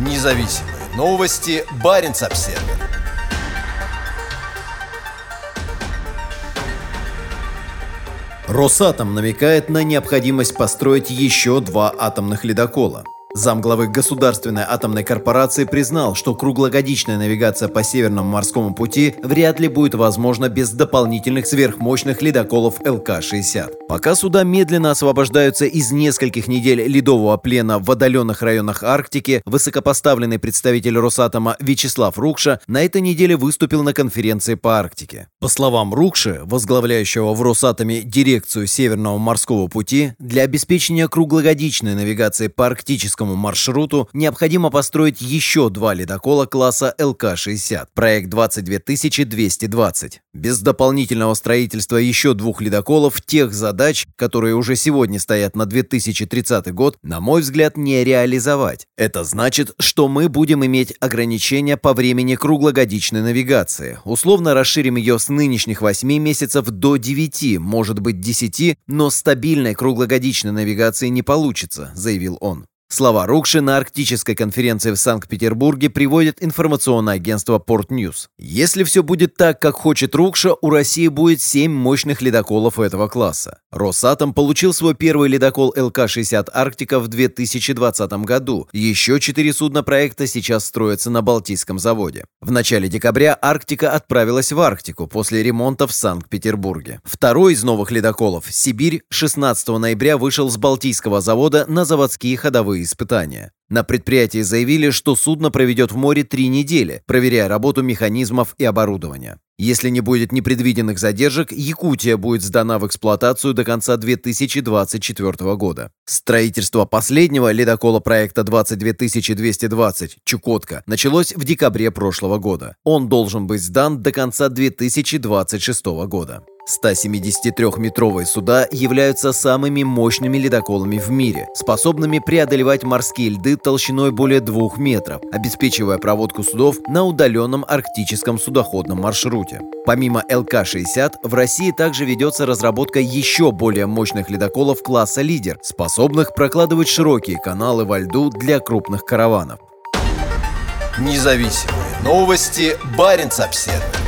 Независимые новости. Барин обсерва Росатом намекает на необходимость построить еще два атомных ледокола. Замглавы Государственной атомной корпорации признал, что круглогодичная навигация по Северному морскому пути вряд ли будет возможна без дополнительных сверхмощных ледоколов ЛК-60. Пока суда медленно освобождаются из нескольких недель ледового плена в отдаленных районах Арктики, высокопоставленный представитель Росатома Вячеслав Рукша на этой неделе выступил на конференции по Арктике. По словам Рукши, возглавляющего в Росатоме дирекцию Северного морского пути, для обеспечения круглогодичной навигации по арктическому арктическому маршруту необходимо построить еще два ледокола класса ЛК-60, проект 22220. Без дополнительного строительства еще двух ледоколов тех задач, которые уже сегодня стоят на 2030 год, на мой взгляд, не реализовать. Это значит, что мы будем иметь ограничения по времени круглогодичной навигации. Условно расширим ее с нынешних 8 месяцев до 9, может быть 10, но стабильной круглогодичной навигации не получится, заявил он. Слова Рукши на арктической конференции в Санкт-Петербурге приводит информационное агентство Port News. Если все будет так, как хочет Рукша, у России будет 7 мощных ледоколов этого класса. Росатом получил свой первый ледокол ЛК-60 «Арктика» в 2020 году. Еще четыре судна проекта сейчас строятся на Балтийском заводе. В начале декабря «Арктика» отправилась в Арктику после ремонта в Санкт-Петербурге. Второй из новых ледоколов «Сибирь» 16 ноября вышел с Балтийского завода на заводские ходовые испытания. На предприятии заявили, что судно проведет в море три недели, проверяя работу механизмов и оборудования. Если не будет непредвиденных задержек, Якутия будет сдана в эксплуатацию до конца 2024 года. Строительство последнего ледокола проекта 22220 «Чукотка» началось в декабре прошлого года. Он должен быть сдан до конца 2026 года. 173-метровые суда являются самыми мощными ледоколами в мире, способными преодолевать морские льды толщиной более двух метров, обеспечивая проводку судов на удаленном арктическом судоходном маршруте. Помимо ЛК-60, в России также ведется разработка еще более мощных ледоколов класса «Лидер», способных прокладывать широкие каналы во льду для крупных караванов. Независимые новости. Барин обседный.